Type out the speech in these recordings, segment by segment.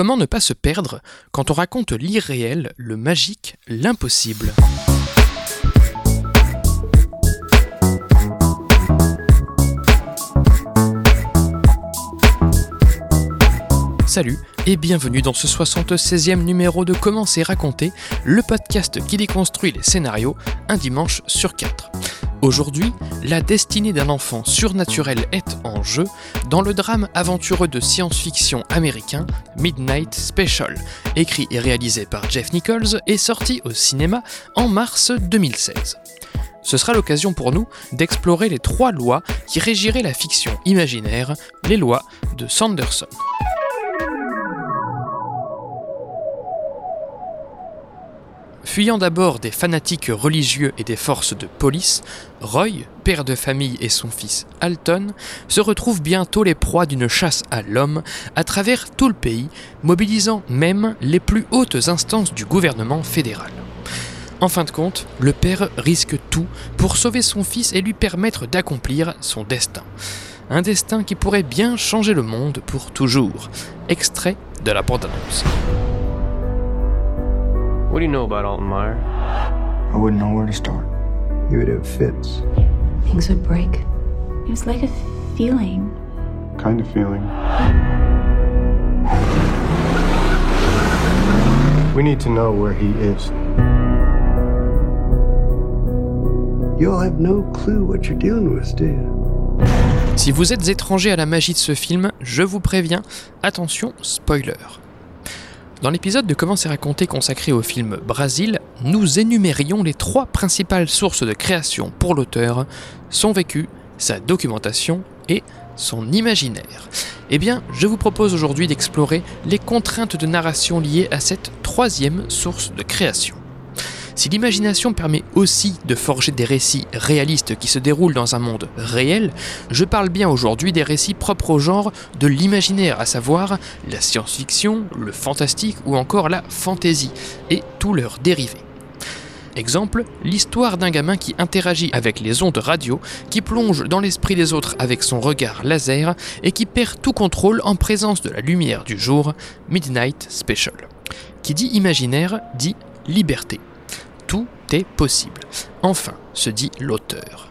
Comment ne pas se perdre quand on raconte l'irréel, le magique, l'impossible? Salut et bienvenue dans ce 76e numéro de Comment c'est raconté, le podcast qui déconstruit les scénarios un dimanche sur quatre. Aujourd'hui, la destinée d'un enfant surnaturel est en jeu dans le drame aventureux de science-fiction américain Midnight Special, écrit et réalisé par Jeff Nichols et sorti au cinéma en mars 2016. Ce sera l'occasion pour nous d'explorer les trois lois qui régiraient la fiction imaginaire, les lois de Sanderson. Fuyant d'abord des fanatiques religieux et des forces de police, Roy, père de famille et son fils Alton, se retrouvent bientôt les proies d'une chasse à l'homme à travers tout le pays, mobilisant même les plus hautes instances du gouvernement fédéral. En fin de compte, le père risque tout pour sauver son fils et lui permettre d'accomplir son destin. Un destin qui pourrait bien changer le monde pour toujours. Extrait de la bande-annonce. What do you know about Alton Meyer? I wouldn't know where to start. He would have fits. Things would break. It was like a feeling. Kind of feeling. We need to know where he is. You'll have no clue what you're dealing with, do you? Si vous êtes étranger à la magie de ce film, je vous préviens, attention, spoiler. Dans l'épisode de Comment c'est raconté consacré au film Brasil, nous énumérions les trois principales sources de création pour l'auteur, son vécu, sa documentation et son imaginaire. Eh bien, je vous propose aujourd'hui d'explorer les contraintes de narration liées à cette troisième source de création. Si l'imagination permet aussi de forger des récits réalistes qui se déroulent dans un monde réel, je parle bien aujourd'hui des récits propres au genre de l'imaginaire, à savoir la science-fiction, le fantastique ou encore la fantasy, et tous leurs dérivés. Exemple, l'histoire d'un gamin qui interagit avec les ondes radio, qui plonge dans l'esprit des autres avec son regard laser et qui perd tout contrôle en présence de la lumière du jour, Midnight Special. Qui dit imaginaire dit liberté possible. Enfin, se dit l'auteur.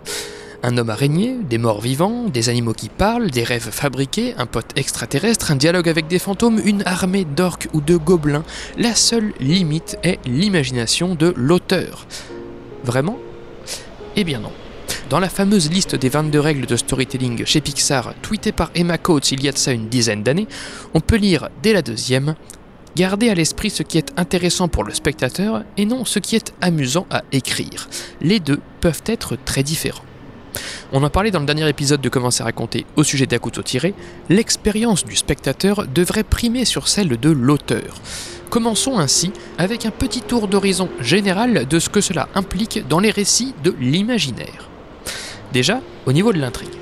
Un homme araignée, des morts vivants, des animaux qui parlent, des rêves fabriqués, un pote extraterrestre, un dialogue avec des fantômes, une armée d'orques ou de gobelins. La seule limite est l'imagination de l'auteur. Vraiment? Eh bien non. Dans la fameuse liste des 22 règles de storytelling chez Pixar, tweetée par Emma Coates il y a de ça une dizaine d'années, on peut lire dès la deuxième Gardez à l'esprit ce qui est intéressant pour le spectateur et non ce qui est amusant à écrire. Les deux peuvent être très différents. On en parlait dans le dernier épisode de Comment c'est raconté au sujet d'Akuto tiré, l'expérience du spectateur devrait primer sur celle de l'auteur. Commençons ainsi avec un petit tour d'horizon général de ce que cela implique dans les récits de l'imaginaire. Déjà, au niveau de l'intrigue.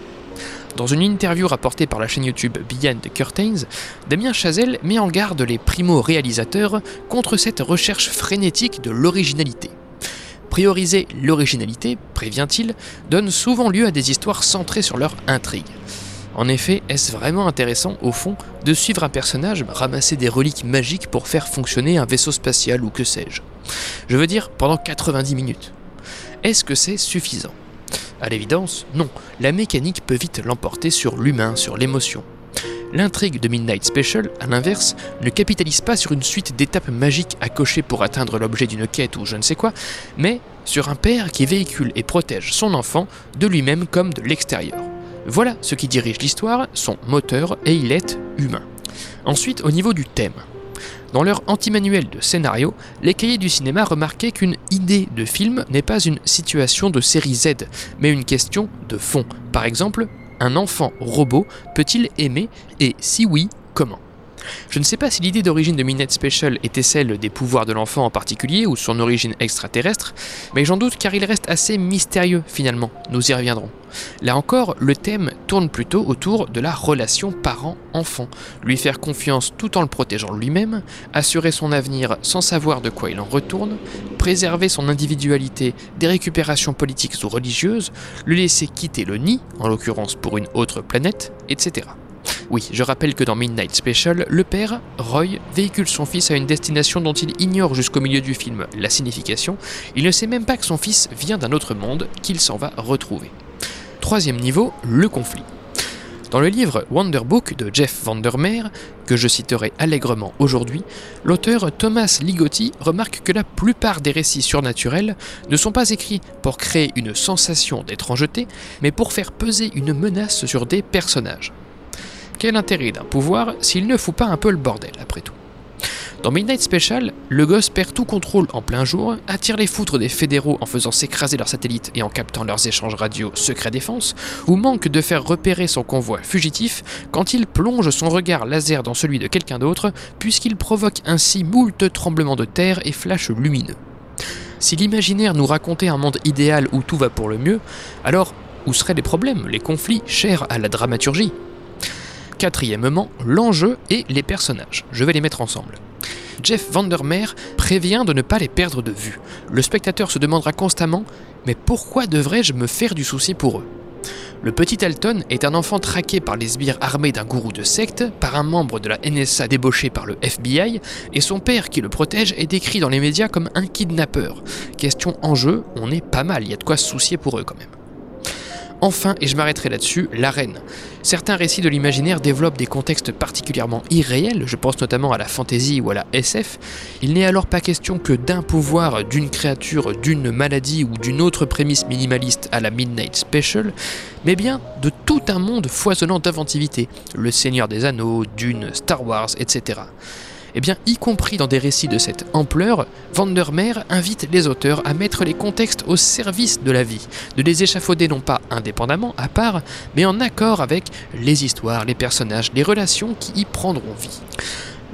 Dans une interview rapportée par la chaîne YouTube Beyond the Curtains, Damien Chazelle met en garde les primo-réalisateurs contre cette recherche frénétique de l'originalité. Prioriser l'originalité, prévient-il, donne souvent lieu à des histoires centrées sur leur intrigue. En effet, est-ce vraiment intéressant, au fond, de suivre un personnage ramasser des reliques magiques pour faire fonctionner un vaisseau spatial ou que sais-je? Je veux dire, pendant 90 minutes. Est-ce que c'est suffisant? À l'évidence, non, la mécanique peut vite l'emporter sur l'humain, sur l'émotion. L'intrigue de Midnight Special, à l'inverse, ne capitalise pas sur une suite d'étapes magiques à cocher pour atteindre l'objet d'une quête ou je ne sais quoi, mais sur un père qui véhicule et protège son enfant de lui-même comme de l'extérieur. Voilà ce qui dirige l'histoire, son moteur, et il est humain. Ensuite, au niveau du thème. Dans leur anti-manuel de scénario, les cahiers du cinéma remarquaient qu'une idée de film n'est pas une situation de série Z, mais une question de fond. Par exemple, un enfant robot peut-il aimer et si oui, comment? Je ne sais pas si l'idée d'origine de Minette Special était celle des pouvoirs de l'enfant en particulier ou son origine extraterrestre, mais j'en doute car il reste assez mystérieux finalement, nous y reviendrons. Là encore, le thème tourne plutôt autour de la relation parent-enfant, lui faire confiance tout en le protégeant lui-même, assurer son avenir sans savoir de quoi il en retourne, préserver son individualité des récupérations politiques ou religieuses, le laisser quitter le nid, en l'occurrence pour une autre planète, etc. Oui, je rappelle que dans Midnight Special, le père, Roy, véhicule son fils à une destination dont il ignore jusqu'au milieu du film la signification, il ne sait même pas que son fils vient d'un autre monde qu'il s'en va retrouver. Troisième niveau, le conflit. Dans le livre Wonder Book de Jeff Vandermeer, que je citerai allègrement aujourd'hui, l'auteur Thomas Ligotti remarque que la plupart des récits surnaturels ne sont pas écrits pour créer une sensation d'étrangeté, mais pour faire peser une menace sur des personnages. Quel intérêt d'un pouvoir s'il ne fout pas un peu le bordel, après tout? Dans Midnight Special, le gosse perd tout contrôle en plein jour, attire les foutres des fédéraux en faisant s'écraser leurs satellites et en captant leurs échanges radio secret défense, ou manque de faire repérer son convoi fugitif quand il plonge son regard laser dans celui de quelqu'un d'autre, puisqu'il provoque ainsi moult tremblements de terre et flashs lumineux. Si l'imaginaire nous racontait un monde idéal où tout va pour le mieux, alors où seraient les problèmes, les conflits chers à la dramaturgie? Quatrièmement, l'enjeu et les personnages. Je vais les mettre ensemble. Jeff Vandermeer prévient de ne pas les perdre de vue. Le spectateur se demandera constamment Mais pourquoi devrais-je me faire du souci pour eux? Le petit Alton est un enfant traqué par les sbires armés d'un gourou de secte, par un membre de la NSA débauché par le FBI, et son père qui le protège est décrit dans les médias comme un kidnappeur. Question en jeu, on est pas mal, il y a de quoi se soucier pour eux quand même. Enfin, et je m'arrêterai là-dessus, l'arène. Certains récits de l'imaginaire développent des contextes particulièrement irréels, je pense notamment à la fantasy ou à la SF. Il n'est alors pas question que d'un pouvoir, d'une créature, d'une maladie ou d'une autre prémisse minimaliste à la Midnight Special, mais bien de tout un monde foisonnant d'inventivité, le Seigneur des Anneaux, Dune, Star Wars, etc. Eh bien, y compris dans des récits de cette ampleur, Vandermeer invite les auteurs à mettre les contextes au service de la vie, de les échafauder non pas indépendamment, à part, mais en accord avec les histoires, les personnages, les relations qui y prendront vie.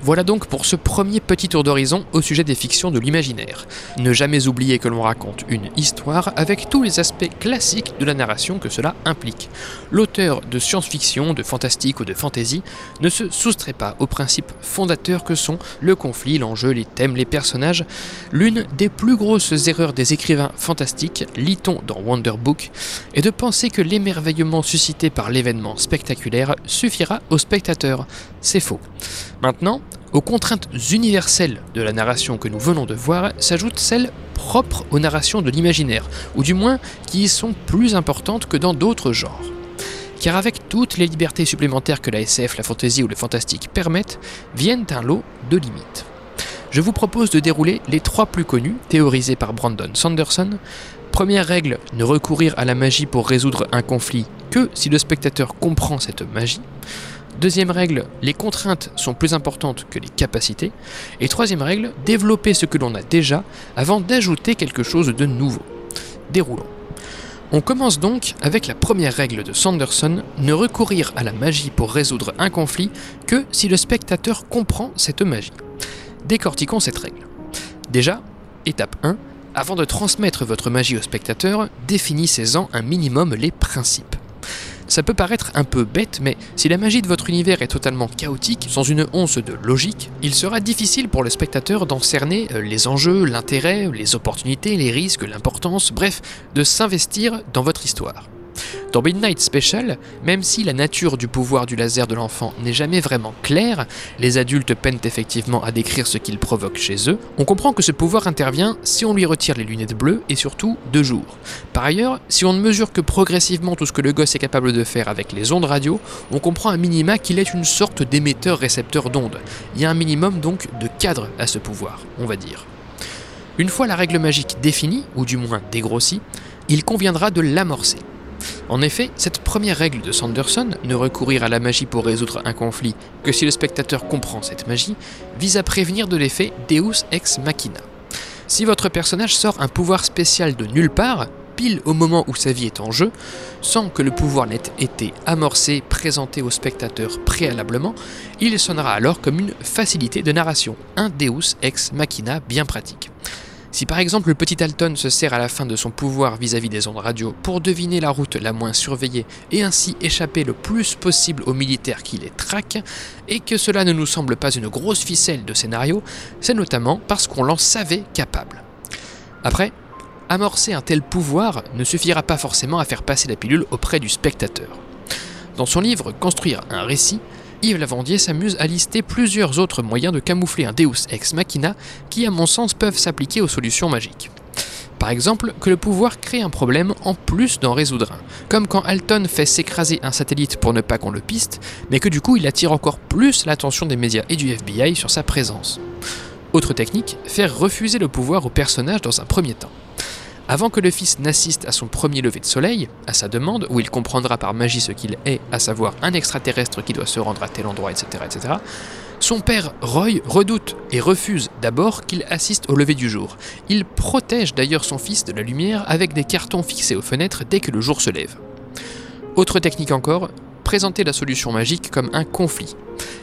Voilà donc pour ce premier petit tour d'horizon au sujet des fictions de l'imaginaire. Ne jamais oublier que l'on raconte une histoire avec tous les aspects classiques de la narration que cela implique. L'auteur de science-fiction, de fantastique ou de fantasy ne se soustrait pas aux principes fondateurs que sont le conflit, l'enjeu, les thèmes, les personnages. L'une des plus grosses erreurs des écrivains fantastiques, lit-on dans Wonder Book, est de penser que l'émerveillement suscité par l'événement spectaculaire suffira au spectateur. C'est faux. Maintenant, aux contraintes universelles de la narration que nous venons de voir s'ajoutent celles propres aux narrations de l'imaginaire, ou du moins qui y sont plus importantes que dans d'autres genres. Car avec toutes les libertés supplémentaires que la SF, la fantasy ou le fantastique permettent, viennent un lot de limites. Je vous propose de dérouler les trois plus connus, théorisés par Brandon Sanderson. Première règle, ne recourir à la magie pour résoudre un conflit que si le spectateur comprend cette magie. Deuxième règle, les contraintes sont plus importantes que les capacités. Et troisième règle, développer ce que l'on a déjà avant d'ajouter quelque chose de nouveau. Déroulons. On commence donc avec la première règle de Sanderson, ne recourir à la magie pour résoudre un conflit que si le spectateur comprend cette magie. Décortiquons cette règle. Déjà, étape 1, avant de transmettre votre magie au spectateur, définissez-en un minimum les principes. Ça peut paraître un peu bête, mais si la magie de votre univers est totalement chaotique, sans une once de logique, il sera difficile pour le spectateur d'en cerner euh, les enjeux, l'intérêt, les opportunités, les risques, l'importance, bref, de s'investir dans votre histoire. Dans Midnight Special, même si la nature du pouvoir du laser de l'enfant n'est jamais vraiment claire, les adultes peinent effectivement à décrire ce qu'il provoque chez eux, on comprend que ce pouvoir intervient si on lui retire les lunettes bleues et surtout de jour. Par ailleurs, si on ne mesure que progressivement tout ce que le gosse est capable de faire avec les ondes radio, on comprend à minima qu'il est une sorte d'émetteur-récepteur d'ondes. Il y a un minimum donc de cadre à ce pouvoir, on va dire. Une fois la règle magique définie, ou du moins dégrossie, il conviendra de l'amorcer. En effet, cette première règle de Sanderson, ne recourir à la magie pour résoudre un conflit que si le spectateur comprend cette magie, vise à prévenir de l'effet Deus ex machina. Si votre personnage sort un pouvoir spécial de nulle part, pile au moment où sa vie est en jeu, sans que le pouvoir n'ait été amorcé, présenté au spectateur préalablement, il sonnera alors comme une facilité de narration, un Deus ex machina bien pratique. Si par exemple le petit Alton se sert à la fin de son pouvoir vis-à-vis des ondes radio pour deviner la route la moins surveillée et ainsi échapper le plus possible aux militaires qui les traquent, et que cela ne nous semble pas une grosse ficelle de scénario, c'est notamment parce qu'on l'en savait capable. Après, amorcer un tel pouvoir ne suffira pas forcément à faire passer la pilule auprès du spectateur. Dans son livre Construire un récit, Yves Lavandier s'amuse à lister plusieurs autres moyens de camoufler un Deus ex machina qui, à mon sens, peuvent s'appliquer aux solutions magiques. Par exemple, que le pouvoir crée un problème en plus d'en résoudre un, comme quand Alton fait s'écraser un satellite pour ne pas qu'on le piste, mais que du coup il attire encore plus l'attention des médias et du FBI sur sa présence. Autre technique, faire refuser le pouvoir au personnage dans un premier temps. Avant que le fils n'assiste à son premier lever de soleil, à sa demande, où il comprendra par magie ce qu'il est, à savoir un extraterrestre qui doit se rendre à tel endroit, etc., etc., son père, Roy, redoute et refuse d'abord qu'il assiste au lever du jour. Il protège d'ailleurs son fils de la lumière avec des cartons fixés aux fenêtres dès que le jour se lève. Autre technique encore, présenter la solution magique comme un conflit.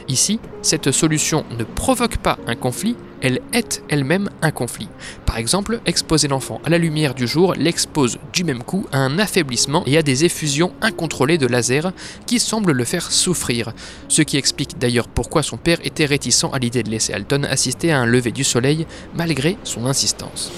Ici, cette solution ne provoque pas un conflit, elle est elle-même un conflit. Par exemple, exposer l'enfant à la lumière du jour l'expose du même coup à un affaiblissement et à des effusions incontrôlées de laser qui semblent le faire souffrir, ce qui explique d'ailleurs pourquoi son père était réticent à l'idée de laisser Alton assister à un lever du soleil malgré son insistance.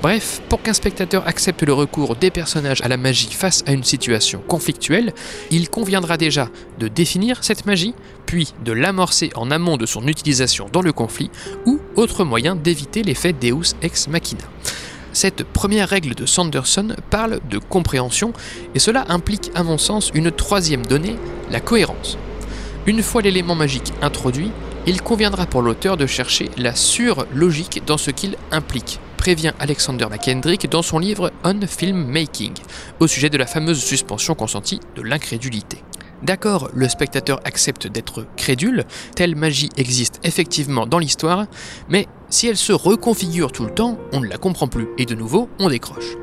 Bref, pour qu'un spectateur accepte le recours des personnages à la magie face à une situation conflictuelle, il conviendra déjà de définir cette magie, puis de l'amorcer en amont de son utilisation dans le conflit, ou autre moyen d'éviter l'effet Deus ex machina. Cette première règle de Sanderson parle de compréhension, et cela implique à mon sens une troisième donnée, la cohérence. Une fois l'élément magique introduit, il conviendra pour l'auteur de chercher la sur-logique dans ce qu'il implique, prévient Alexander McKendrick dans son livre On Film Making, au sujet de la fameuse suspension consentie de l'incrédulité. D'accord, le spectateur accepte d'être crédule, telle magie existe effectivement dans l'histoire, mais si elle se reconfigure tout le temps, on ne la comprend plus, et de nouveau, on décroche.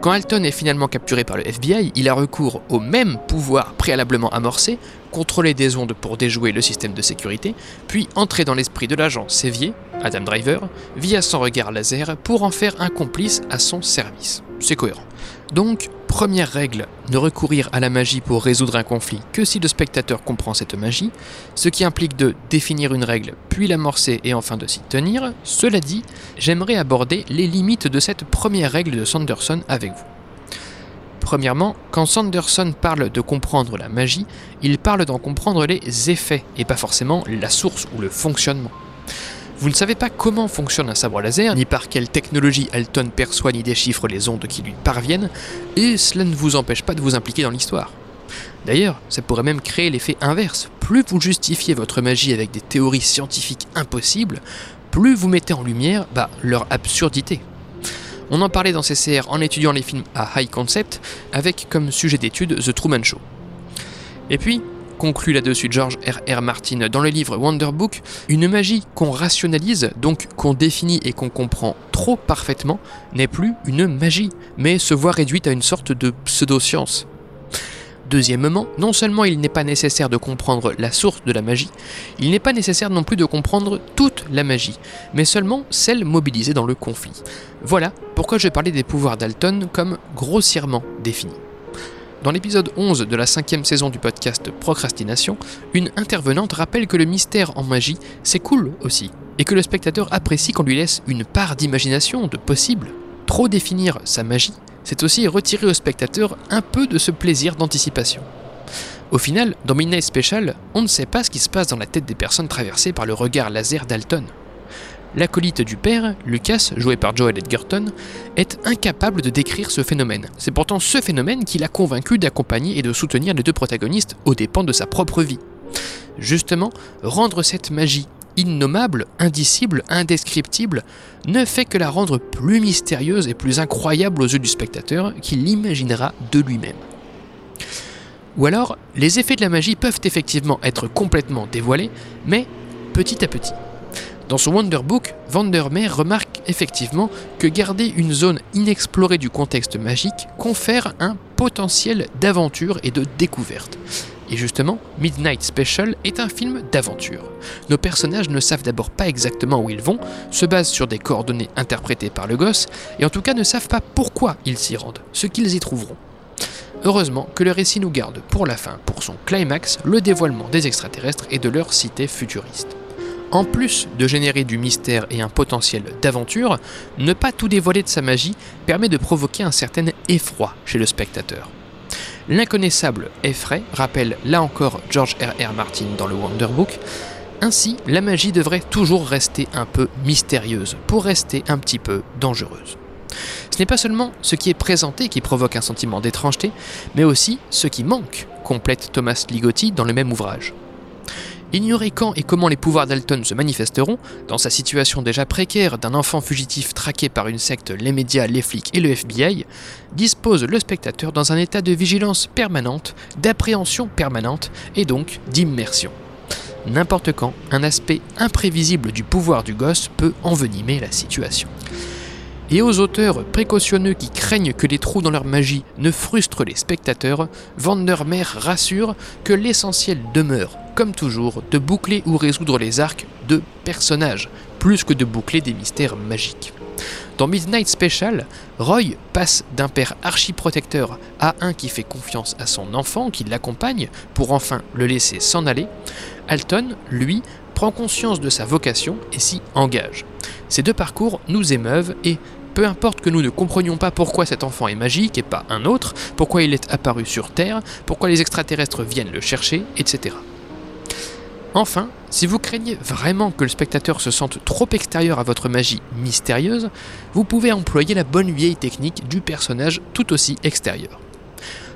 Quand Alton est finalement capturé par le FBI, il a recours au même pouvoir préalablement amorcé, contrôler des ondes pour déjouer le système de sécurité, puis entrer dans l'esprit de l'agent Sévier, Adam Driver, via son regard laser pour en faire un complice à son service. C'est cohérent. Donc, première règle, ne recourir à la magie pour résoudre un conflit que si le spectateur comprend cette magie, ce qui implique de définir une règle, puis l'amorcer et enfin de s'y tenir. Cela dit, j'aimerais aborder les limites de cette première règle de Sanderson avec vous. Premièrement, quand Sanderson parle de comprendre la magie, il parle d'en comprendre les effets et pas forcément la source ou le fonctionnement. Vous ne savez pas comment fonctionne un sabre laser, ni par quelle technologie Alton perçoit ni déchiffre les ondes qui lui parviennent, et cela ne vous empêche pas de vous impliquer dans l'histoire. D'ailleurs, ça pourrait même créer l'effet inverse. Plus vous justifiez votre magie avec des théories scientifiques impossibles, plus vous mettez en lumière bah, leur absurdité. On en parlait dans CCR en étudiant les films à high concept, avec comme sujet d'étude The Truman Show. Et puis, conclut là-dessus George R. R. Martin dans le livre Wonder Book, une magie qu'on rationalise, donc qu'on définit et qu'on comprend trop parfaitement, n'est plus une magie, mais se voit réduite à une sorte de pseudo-science. Deuxièmement, non seulement il n'est pas nécessaire de comprendre la source de la magie, il n'est pas nécessaire non plus de comprendre toute la magie, mais seulement celle mobilisée dans le conflit. Voilà pourquoi je parlais des pouvoirs d'Alton comme grossièrement définis. Dans l'épisode 11 de la cinquième saison du podcast Procrastination, une intervenante rappelle que le mystère en magie, c'est cool aussi, et que le spectateur apprécie qu'on lui laisse une part d'imagination, de possible. Trop définir sa magie, c'est aussi retirer au spectateur un peu de ce plaisir d'anticipation. Au final, dans Midnight Special, on ne sait pas ce qui se passe dans la tête des personnes traversées par le regard laser d'Alton. L'acolyte du père, Lucas, joué par Joel Edgerton, est incapable de décrire ce phénomène. C'est pourtant ce phénomène qui l'a convaincu d'accompagner et de soutenir les deux protagonistes aux dépens de sa propre vie. Justement, rendre cette magie innommable, indicible, indescriptible, ne fait que la rendre plus mystérieuse et plus incroyable aux yeux du spectateur qui l'imaginera de lui-même. Ou alors, les effets de la magie peuvent effectivement être complètement dévoilés, mais petit à petit. Dans son Wonder Book, Vandermeer remarque effectivement que garder une zone inexplorée du contexte magique confère un potentiel d'aventure et de découverte. Et justement, Midnight Special est un film d'aventure. Nos personnages ne savent d'abord pas exactement où ils vont, se basent sur des coordonnées interprétées par le gosse, et en tout cas ne savent pas pourquoi ils s'y rendent, ce qu'ils y trouveront. Heureusement que le récit nous garde pour la fin, pour son climax, le dévoilement des extraterrestres et de leur cité futuriste. En plus de générer du mystère et un potentiel d'aventure, ne pas tout dévoiler de sa magie permet de provoquer un certain effroi chez le spectateur. L'inconnaissable effraie, rappelle là encore George R.R. Martin dans le Wonder Book. Ainsi, la magie devrait toujours rester un peu mystérieuse, pour rester un petit peu dangereuse. Ce n'est pas seulement ce qui est présenté qui provoque un sentiment d'étrangeté, mais aussi ce qui manque, complète Thomas Ligotti dans le même ouvrage. Ignorer quand et comment les pouvoirs d'Alton se manifesteront, dans sa situation déjà précaire d'un enfant fugitif traqué par une secte, les médias, les flics et le FBI, dispose le spectateur dans un état de vigilance permanente, d'appréhension permanente et donc d'immersion. N'importe quand, un aspect imprévisible du pouvoir du gosse peut envenimer la situation. Et aux auteurs précautionneux qui craignent que les trous dans leur magie ne frustrent les spectateurs, Vandermeer rassure que l'essentiel demeure, comme toujours, de boucler ou résoudre les arcs de personnages, plus que de boucler des mystères magiques. Dans Midnight Special, Roy passe d'un père archiprotecteur à un qui fait confiance à son enfant, qui l'accompagne, pour enfin le laisser s'en aller. Alton, lui, prend conscience de sa vocation et s'y engage. Ces deux parcours nous émeuvent et, peu importe que nous ne comprenions pas pourquoi cet enfant est magique et pas un autre, pourquoi il est apparu sur Terre, pourquoi les extraterrestres viennent le chercher, etc. Enfin, si vous craignez vraiment que le spectateur se sente trop extérieur à votre magie mystérieuse, vous pouvez employer la bonne vieille technique du personnage tout aussi extérieur.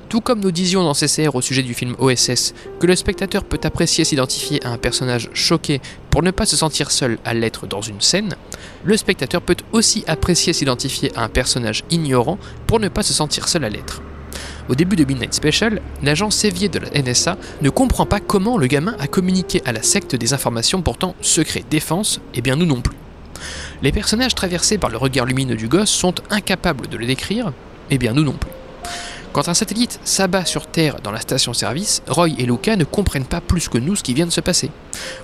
Tout comme nous disions dans CCR au sujet du film OSS que le spectateur peut apprécier s'identifier à un personnage choqué pour ne pas se sentir seul à l'être dans une scène, le spectateur peut aussi apprécier s'identifier à un personnage ignorant pour ne pas se sentir seul à l'être. Au début de Midnight Special, l'agent Sévier de la NSA ne comprend pas comment le gamin a communiqué à la secte des informations pourtant secret défense, et bien nous non plus. Les personnages traversés par le regard lumineux du gosse sont incapables de le décrire, et bien nous non plus. Quand un satellite s'abat sur Terre dans la station-service, Roy et Luca ne comprennent pas plus que nous ce qui vient de se passer.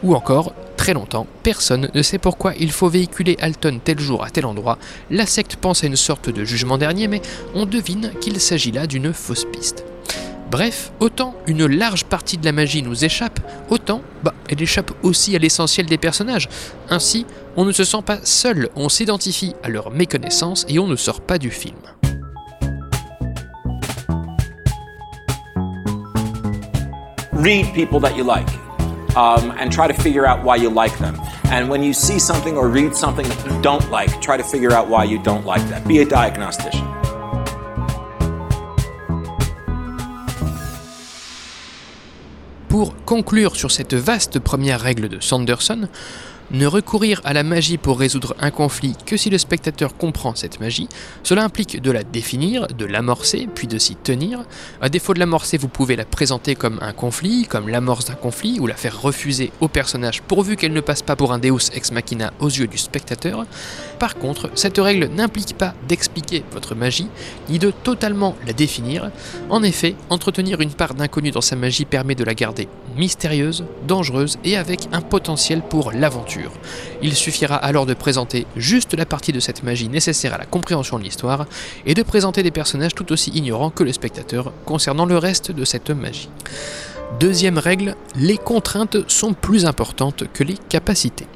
Ou encore, très longtemps, personne ne sait pourquoi il faut véhiculer Alton tel jour à tel endroit. La secte pense à une sorte de jugement dernier, mais on devine qu'il s'agit là d'une fausse piste. Bref, autant une large partie de la magie nous échappe, autant bah, elle échappe aussi à l'essentiel des personnages. Ainsi, on ne se sent pas seul, on s'identifie à leur méconnaissance et on ne sort pas du film. read people that you like um, and try to figure out why you like them. And when you see something or read something that you don't like, try to figure out why you don't like that. Be a diagnostician. Pour conclure sur cette vaste première règle de Sanderson, ne recourir à la magie pour résoudre un conflit que si le spectateur comprend cette magie, cela implique de la définir, de l'amorcer, puis de s'y tenir. À défaut de l'amorcer, vous pouvez la présenter comme un conflit, comme l'amorce d'un conflit, ou la faire refuser au personnage pourvu qu'elle ne passe pas pour un Deus ex machina aux yeux du spectateur. Par contre, cette règle n'implique pas d'expliquer votre magie, ni de totalement la définir. En effet, entretenir une part d'inconnu dans sa magie permet de la garder mystérieuse, dangereuse et avec un potentiel pour l'aventure. Il suffira alors de présenter juste la partie de cette magie nécessaire à la compréhension de l'histoire et de présenter des personnages tout aussi ignorants que le spectateur concernant le reste de cette magie. Deuxième règle, les contraintes sont plus importantes que les capacités.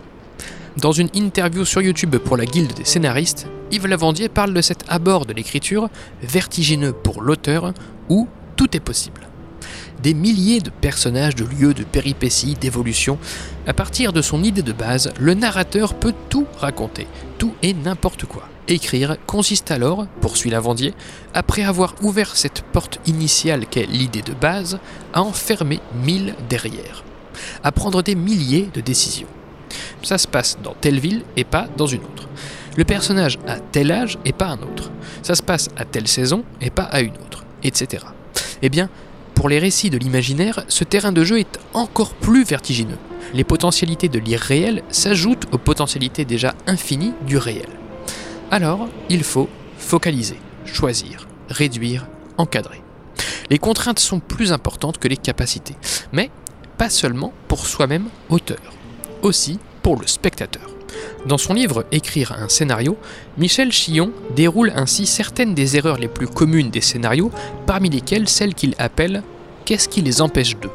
Dans une interview sur YouTube pour la Guilde des scénaristes, Yves Lavandier parle de cet abord de l'écriture, vertigineux pour l'auteur, où tout est possible des milliers de personnages, de lieux, de péripéties, d'évolutions. À partir de son idée de base, le narrateur peut tout raconter, tout et n'importe quoi. Écrire consiste alors, poursuit Lavandier, après avoir ouvert cette porte initiale qu'est l'idée de base, à en fermer mille derrière, à prendre des milliers de décisions. Ça se passe dans telle ville et pas dans une autre. Le personnage a tel âge et pas un autre. Ça se passe à telle saison et pas à une autre, etc. Eh bien, pour les récits de l'imaginaire, ce terrain de jeu est encore plus vertigineux. Les potentialités de l'irréel s'ajoutent aux potentialités déjà infinies du réel. Alors, il faut focaliser, choisir, réduire, encadrer. Les contraintes sont plus importantes que les capacités, mais pas seulement pour soi-même auteur, aussi pour le spectateur. Dans son livre Écrire un scénario, Michel Chillon déroule ainsi certaines des erreurs les plus communes des scénarios, parmi lesquelles celles qu'il appelle Qu'est-ce qui les empêche d'eux?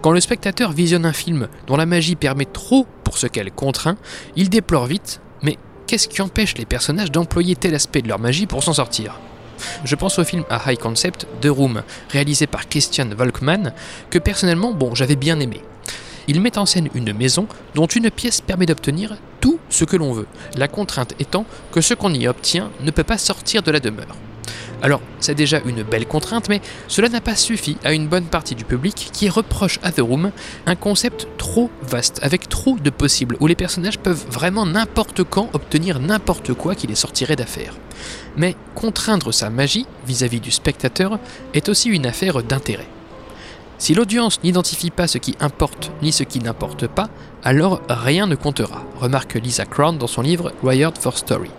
Quand le spectateur visionne un film dont la magie permet trop pour ce qu'elle contraint, il déplore vite Mais qu'est-ce qui empêche les personnages d'employer tel aspect de leur magie pour s'en sortir? Je pense au film à high concept The Room, réalisé par Christian Volkmann, que personnellement, bon, j'avais bien aimé. Il met en scène une maison dont une pièce permet d'obtenir tout ce que l'on veut, la contrainte étant que ce qu'on y obtient ne peut pas sortir de la demeure. Alors, c'est déjà une belle contrainte, mais cela n'a pas suffi à une bonne partie du public qui reproche à The Room un concept trop vaste, avec trop de possibles, où les personnages peuvent vraiment n'importe quand obtenir n'importe quoi qui les sortirait d'affaire. Mais contraindre sa magie vis-à-vis du spectateur est aussi une affaire d'intérêt. Si l'audience n'identifie pas ce qui importe ni ce qui n'importe pas, alors rien ne comptera, remarque Lisa Crown dans son livre Wired for Story.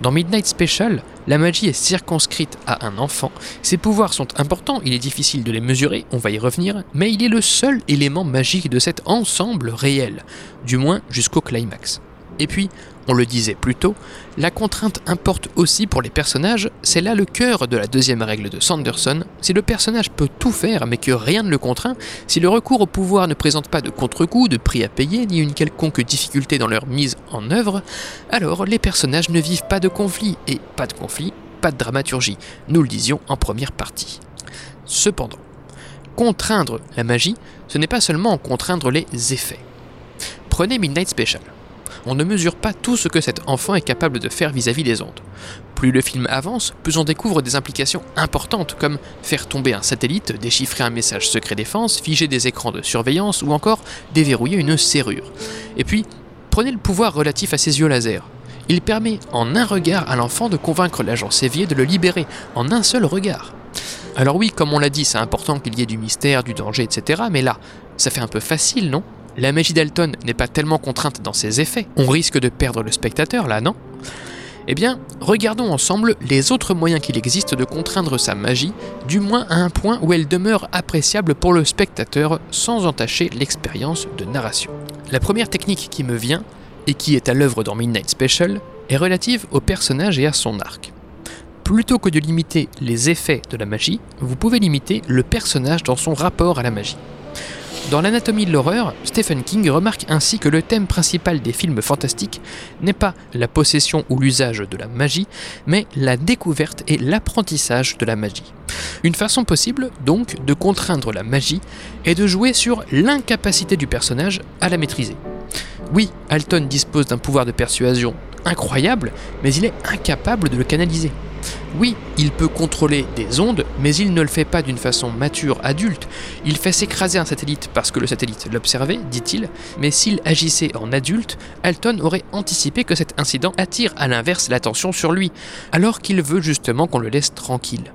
Dans Midnight Special, la magie est circonscrite à un enfant. Ses pouvoirs sont importants, il est difficile de les mesurer, on va y revenir, mais il est le seul élément magique de cet ensemble réel, du moins jusqu'au climax. Et puis, on le disait plus tôt, la contrainte importe aussi pour les personnages, c'est là le cœur de la deuxième règle de Sanderson. Si le personnage peut tout faire mais que rien ne le contraint, si le recours au pouvoir ne présente pas de contre-coup, de prix à payer, ni une quelconque difficulté dans leur mise en œuvre, alors les personnages ne vivent pas de conflit, et pas de conflit, pas de dramaturgie, nous le disions en première partie. Cependant, contraindre la magie, ce n'est pas seulement contraindre les effets. Prenez Midnight Special on ne mesure pas tout ce que cet enfant est capable de faire vis-à-vis des ondes. Plus le film avance, plus on découvre des implications importantes comme faire tomber un satellite, déchiffrer un message secret défense, figer des écrans de surveillance ou encore déverrouiller une serrure. Et puis, prenez le pouvoir relatif à ses yeux laser. Il permet en un regard à l'enfant de convaincre l'agent Sévier de le libérer, en un seul regard. Alors oui, comme on l'a dit, c'est important qu'il y ait du mystère, du danger, etc. Mais là, ça fait un peu facile, non? La magie d'Alton n'est pas tellement contrainte dans ses effets. On risque de perdre le spectateur là, non? Eh bien, regardons ensemble les autres moyens qu'il existe de contraindre sa magie, du moins à un point où elle demeure appréciable pour le spectateur sans entacher l'expérience de narration. La première technique qui me vient, et qui est à l'œuvre dans Midnight Special, est relative au personnage et à son arc. Plutôt que de limiter les effets de la magie, vous pouvez limiter le personnage dans son rapport à la magie. Dans l'anatomie de l'horreur, Stephen King remarque ainsi que le thème principal des films fantastiques n'est pas la possession ou l'usage de la magie, mais la découverte et l'apprentissage de la magie. Une façon possible, donc, de contraindre la magie est de jouer sur l'incapacité du personnage à la maîtriser. Oui, Alton dispose d'un pouvoir de persuasion incroyable, mais il est incapable de le canaliser. Oui, il peut contrôler des ondes, mais il ne le fait pas d'une façon mature, adulte. Il fait s'écraser un satellite parce que le satellite l'observait, dit-il, mais s'il agissait en adulte, Alton aurait anticipé que cet incident attire à l'inverse l'attention sur lui, alors qu'il veut justement qu'on le laisse tranquille.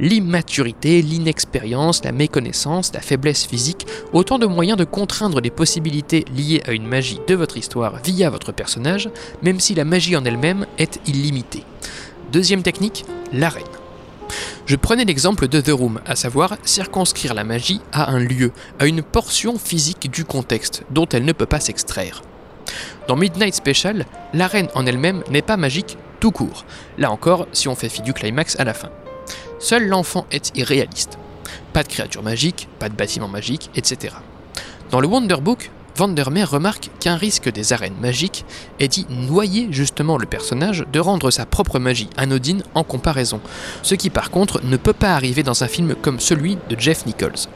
L'immaturité, l'inexpérience, la méconnaissance, la faiblesse physique, autant de moyens de contraindre les possibilités liées à une magie de votre histoire via votre personnage, même si la magie en elle-même est illimitée. Deuxième technique, l'arène. Je prenais l'exemple de The Room, à savoir circonscrire la magie à un lieu, à une portion physique du contexte, dont elle ne peut pas s'extraire. Dans Midnight Special, l'arène en elle-même n'est pas magique tout court, là encore si on fait fi du climax à la fin. Seul l'enfant est irréaliste. Pas de créature magique, pas de bâtiment magique, etc. Dans le Wonder Book, Vandermeer remarque qu'un risque des arènes magiques est d'y noyer justement le personnage, de rendre sa propre magie anodine en comparaison, ce qui par contre ne peut pas arriver dans un film comme celui de Jeff Nichols.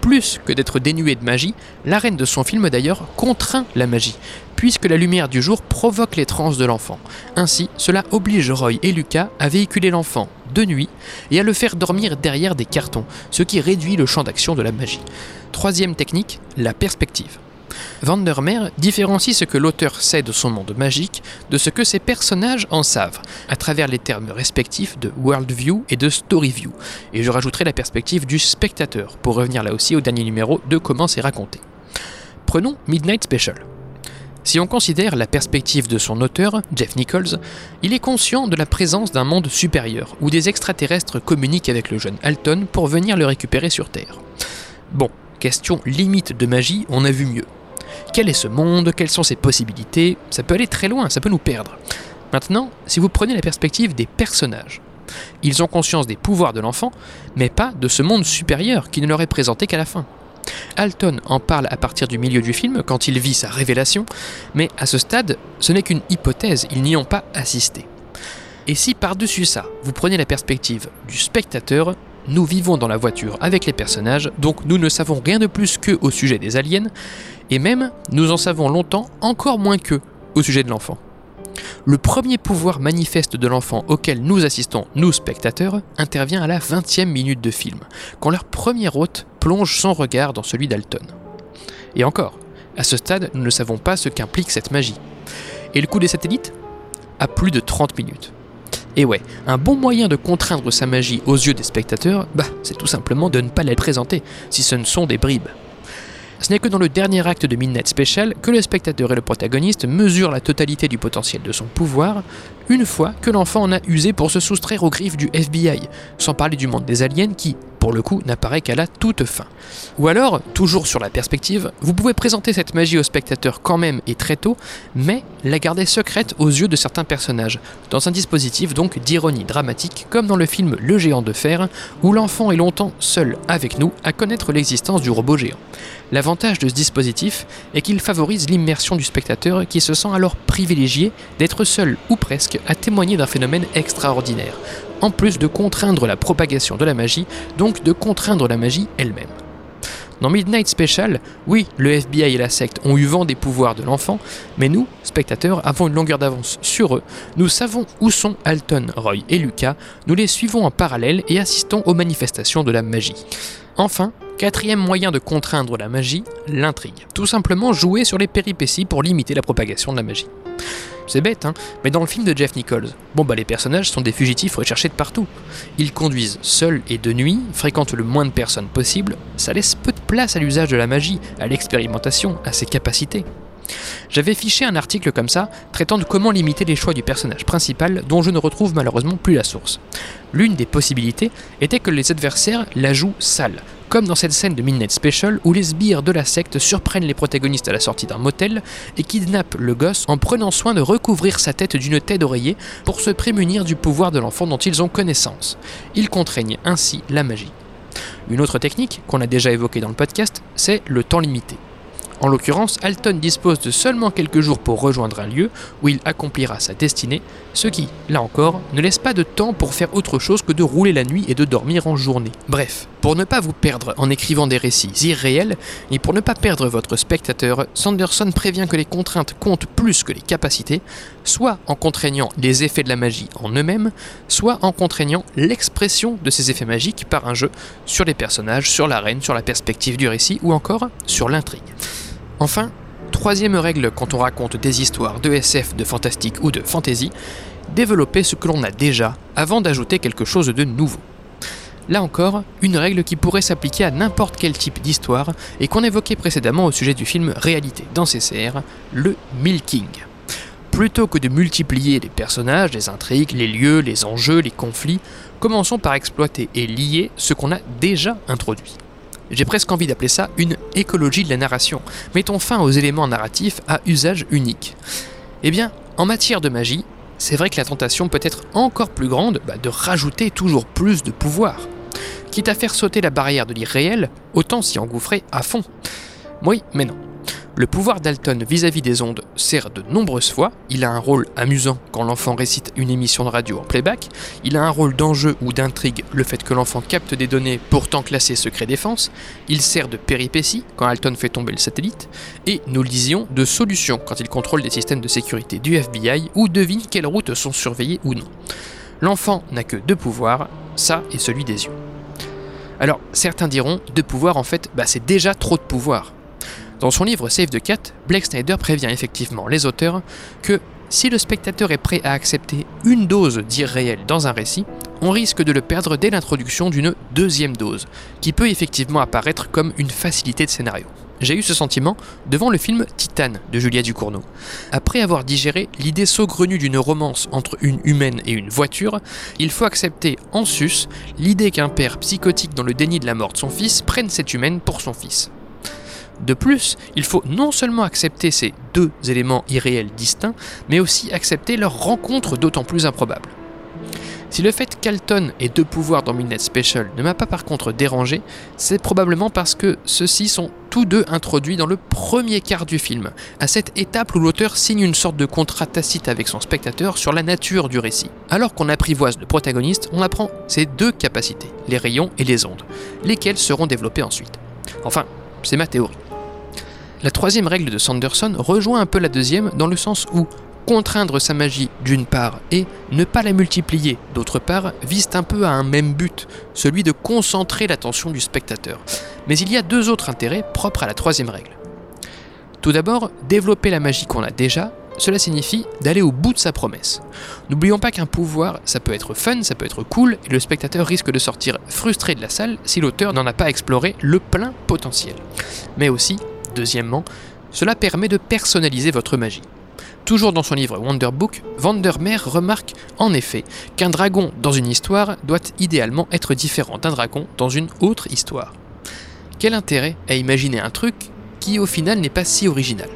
Plus que d'être dénué de magie, l'arène de son film d'ailleurs contraint la magie, puisque la lumière du jour provoque les transes de l'enfant. Ainsi, cela oblige Roy et Lucas à véhiculer l'enfant de nuit et à le faire dormir derrière des cartons, ce qui réduit le champ d'action de la magie. Troisième technique, la perspective. Vandermeer différencie ce que l'auteur sait de son monde magique de ce que ses personnages en savent, à travers les termes respectifs de worldview et de storyview, et je rajouterai la perspective du spectateur, pour revenir là aussi au dernier numéro de comment c'est raconté. Prenons Midnight Special. Si on considère la perspective de son auteur, Jeff Nichols, il est conscient de la présence d'un monde supérieur, où des extraterrestres communiquent avec le jeune Alton pour venir le récupérer sur Terre. Bon, question limite de magie, on a vu mieux. Quel est ce monde? Quelles sont ses possibilités? Ça peut aller très loin, ça peut nous perdre. Maintenant, si vous prenez la perspective des personnages, ils ont conscience des pouvoirs de l'enfant, mais pas de ce monde supérieur qui ne leur est présenté qu'à la fin. Alton en parle à partir du milieu du film quand il vit sa révélation, mais à ce stade, ce n'est qu'une hypothèse, ils n'y ont pas assisté. Et si par-dessus ça, vous prenez la perspective du spectateur, nous vivons dans la voiture avec les personnages, donc nous ne savons rien de plus qu'eux au sujet des aliens, et même nous en savons longtemps encore moins qu'eux au sujet de l'enfant. Le premier pouvoir manifeste de l'enfant auquel nous assistons, nous spectateurs, intervient à la 20e minute de film, quand leur premier hôte plonge son regard dans celui d'Alton. Et encore, à ce stade, nous ne savons pas ce qu'implique cette magie. Et le coup des satellites À plus de 30 minutes. Et ouais, un bon moyen de contraindre sa magie aux yeux des spectateurs, bah, c'est tout simplement de ne pas la présenter, si ce ne sont des bribes. Ce n'est que dans le dernier acte de Midnight Special que le spectateur et le protagoniste mesurent la totalité du potentiel de son pouvoir, une fois que l'enfant en a usé pour se soustraire aux griffes du FBI, sans parler du monde des aliens qui, pour le coup, n'apparaît qu'à la toute fin. Ou alors, toujours sur la perspective, vous pouvez présenter cette magie au spectateur quand même et très tôt, mais la garder secrète aux yeux de certains personnages, dans un dispositif donc d'ironie dramatique, comme dans le film Le géant de fer, où l'enfant est longtemps seul avec nous à connaître l'existence du robot géant. L'avantage de ce dispositif est qu'il favorise l'immersion du spectateur qui se sent alors privilégié d'être seul ou presque à témoigner d'un phénomène extraordinaire, en plus de contraindre la propagation de la magie, donc de contraindre la magie elle-même. Dans Midnight Special, oui, le FBI et la secte ont eu vent des pouvoirs de l'enfant, mais nous, spectateurs, avons une longueur d'avance sur eux. Nous savons où sont Alton, Roy et Lucas, nous les suivons en parallèle et assistons aux manifestations de la magie. Enfin, quatrième moyen de contraindre la magie, l'intrigue. Tout simplement jouer sur les péripéties pour limiter la propagation de la magie. C'est bête, hein, mais dans le film de Jeff Nichols, bon bah les personnages sont des fugitifs recherchés de partout. Ils conduisent seuls et de nuit, fréquentent le moins de personnes possible, ça laisse peu de place à l'usage de la magie, à l'expérimentation, à ses capacités. J'avais fiché un article comme ça, traitant de comment limiter les choix du personnage principal, dont je ne retrouve malheureusement plus la source. L'une des possibilités était que les adversaires la jouent sale, comme dans cette scène de Midnight Special où les sbires de la secte surprennent les protagonistes à la sortie d'un motel et kidnappent le gosse en prenant soin de recouvrir sa tête d'une tête d'oreiller pour se prémunir du pouvoir de l'enfant dont ils ont connaissance. Ils contraignent ainsi la magie. Une autre technique, qu'on a déjà évoquée dans le podcast, c'est le temps limité. En l'occurrence, Alton dispose de seulement quelques jours pour rejoindre un lieu où il accomplira sa destinée, ce qui, là encore, ne laisse pas de temps pour faire autre chose que de rouler la nuit et de dormir en journée. Bref, pour ne pas vous perdre en écrivant des récits irréels, et pour ne pas perdre votre spectateur, Sanderson prévient que les contraintes comptent plus que les capacités, soit en contraignant les effets de la magie en eux-mêmes, soit en contraignant l'expression de ces effets magiques par un jeu sur les personnages, sur l'arène, sur la perspective du récit ou encore sur l'intrigue. Enfin, troisième règle quand on raconte des histoires de SF, de fantastique ou de fantasy, développer ce que l'on a déjà avant d'ajouter quelque chose de nouveau. Là encore, une règle qui pourrait s'appliquer à n'importe quel type d'histoire et qu'on évoquait précédemment au sujet du film Réalité dans CCR, le milking. Plutôt que de multiplier les personnages, les intrigues, les lieux, les enjeux, les conflits, commençons par exploiter et lier ce qu'on a déjà introduit. J'ai presque envie d'appeler ça une écologie de la narration. Mettons fin aux éléments narratifs à usage unique. Eh bien, en matière de magie, c'est vrai que la tentation peut être encore plus grande bah, de rajouter toujours plus de pouvoir. Quitte à faire sauter la barrière de l'irréel, autant s'y engouffrer à fond. Oui, mais non. Le pouvoir d'Alton vis-à-vis des ondes sert de nombreuses fois. Il a un rôle amusant quand l'enfant récite une émission de radio en playback. Il a un rôle d'enjeu ou d'intrigue, le fait que l'enfant capte des données pourtant classées secret défense. Il sert de péripétie quand Alton fait tomber le satellite. Et, nous le de solution quand il contrôle des systèmes de sécurité du FBI ou devine quelles routes sont surveillées ou non. L'enfant n'a que deux pouvoirs, ça et celui des yeux. Alors, certains diront, deux pouvoirs en fait, bah, c'est déjà trop de pouvoir. Dans son livre Save the Cat, Blake Snyder prévient effectivement les auteurs que si le spectateur est prêt à accepter une dose d'irréel dans un récit, on risque de le perdre dès l'introduction d'une deuxième dose, qui peut effectivement apparaître comme une facilité de scénario. J'ai eu ce sentiment devant le film Titan de Julia Ducournau. Après avoir digéré l'idée saugrenue d'une romance entre une humaine et une voiture, il faut accepter en sus l'idée qu'un père psychotique dans le déni de la mort de son fils prenne cette humaine pour son fils. De plus, il faut non seulement accepter ces deux éléments irréels distincts, mais aussi accepter leur rencontre d'autant plus improbable. Si le fait qu'Alton ait deux pouvoirs dans Midnight Special ne m'a pas par contre dérangé, c'est probablement parce que ceux-ci sont tous deux introduits dans le premier quart du film, à cette étape où l'auteur signe une sorte de contrat tacite avec son spectateur sur la nature du récit. Alors qu'on apprivoise le protagoniste, on apprend ses deux capacités, les rayons et les ondes, lesquelles seront développées ensuite. Enfin, c'est ma théorie. La troisième règle de Sanderson rejoint un peu la deuxième dans le sens où contraindre sa magie d'une part et ne pas la multiplier d'autre part visent un peu à un même but, celui de concentrer l'attention du spectateur. Mais il y a deux autres intérêts propres à la troisième règle. Tout d'abord, développer la magie qu'on a déjà, cela signifie d'aller au bout de sa promesse. N'oublions pas qu'un pouvoir, ça peut être fun, ça peut être cool, et le spectateur risque de sortir frustré de la salle si l'auteur n'en a pas exploré le plein potentiel. Mais aussi, deuxièmement, cela permet de personnaliser votre magie. Toujours dans son livre Wonder Book, Vandermeer remarque en effet qu'un dragon dans une histoire doit idéalement être différent d'un dragon dans une autre histoire. Quel intérêt à imaginer un truc qui au final n'est pas si original?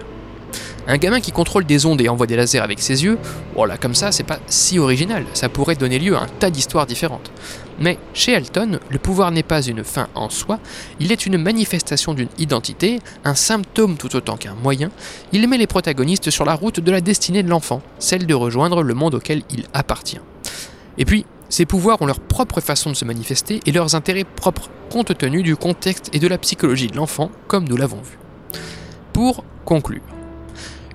Un gamin qui contrôle des ondes et envoie des lasers avec ses yeux, voilà, comme ça, c'est pas si original, ça pourrait donner lieu à un tas d'histoires différentes. Mais chez Elton, le pouvoir n'est pas une fin en soi, il est une manifestation d'une identité, un symptôme tout autant qu'un moyen, il met les protagonistes sur la route de la destinée de l'enfant, celle de rejoindre le monde auquel il appartient. Et puis, ces pouvoirs ont leur propre façon de se manifester et leurs intérêts propres, compte tenu du contexte et de la psychologie de l'enfant, comme nous l'avons vu. Pour conclure,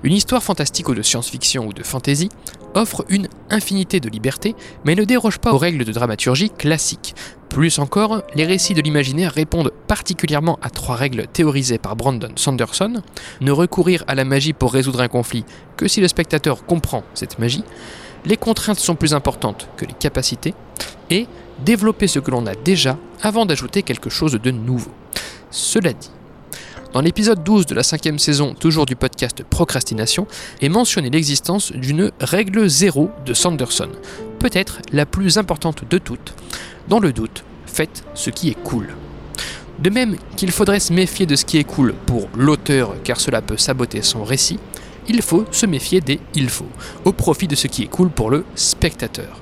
une histoire fantastique ou de science-fiction ou de fantasy offre une infinité de libertés, mais ne déroge pas aux règles de dramaturgie classiques. Plus encore, les récits de l'imaginaire répondent particulièrement à trois règles théorisées par Brandon Sanderson ne recourir à la magie pour résoudre un conflit que si le spectateur comprend cette magie, les contraintes sont plus importantes que les capacités, et développer ce que l'on a déjà avant d'ajouter quelque chose de nouveau. Cela dit, dans l'épisode 12 de la cinquième saison, toujours du podcast Procrastination, est mentionnée l'existence d'une règle zéro de Sanderson, peut-être la plus importante de toutes. Dans le doute, faites ce qui est cool. De même qu'il faudrait se méfier de ce qui est cool pour l'auteur car cela peut saboter son récit, il faut se méfier des il faut, au profit de ce qui est cool pour le spectateur.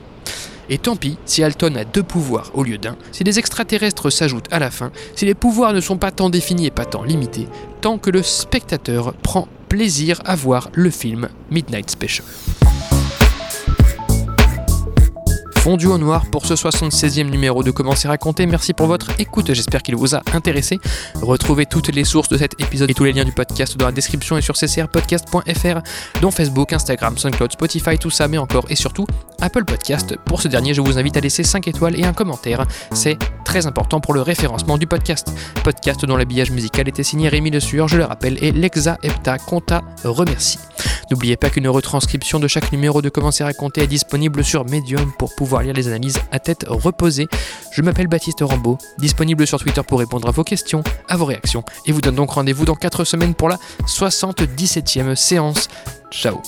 Et tant pis si Alton a deux pouvoirs au lieu d'un, si des extraterrestres s'ajoutent à la fin, si les pouvoirs ne sont pas tant définis et pas tant limités, tant que le spectateur prend plaisir à voir le film Midnight Special fondu au noir pour ce 76e numéro de Commencer à compter. Merci pour votre écoute, j'espère qu'il vous a intéressé. Retrouvez toutes les sources de cet épisode et tous les liens du podcast dans la description et sur ccrpodcast.fr, dont Facebook, Instagram, SoundCloud, Spotify, tout ça, mais encore et surtout Apple Podcast. Pour ce dernier, je vous invite à laisser 5 étoiles et un commentaire. C'est très important pour le référencement du podcast. Podcast dont l'habillage musical était signé Rémi Le Sueur, je le rappelle, et Lexa Epta Conta remercie. N'oubliez pas qu'une retranscription de chaque numéro de Commencer à compter est disponible sur Medium pour lire les analyses à tête reposée. Je m'appelle Baptiste Rambaud, disponible sur Twitter pour répondre à vos questions, à vos réactions, et vous donne donc rendez-vous dans 4 semaines pour la 77e séance. Ciao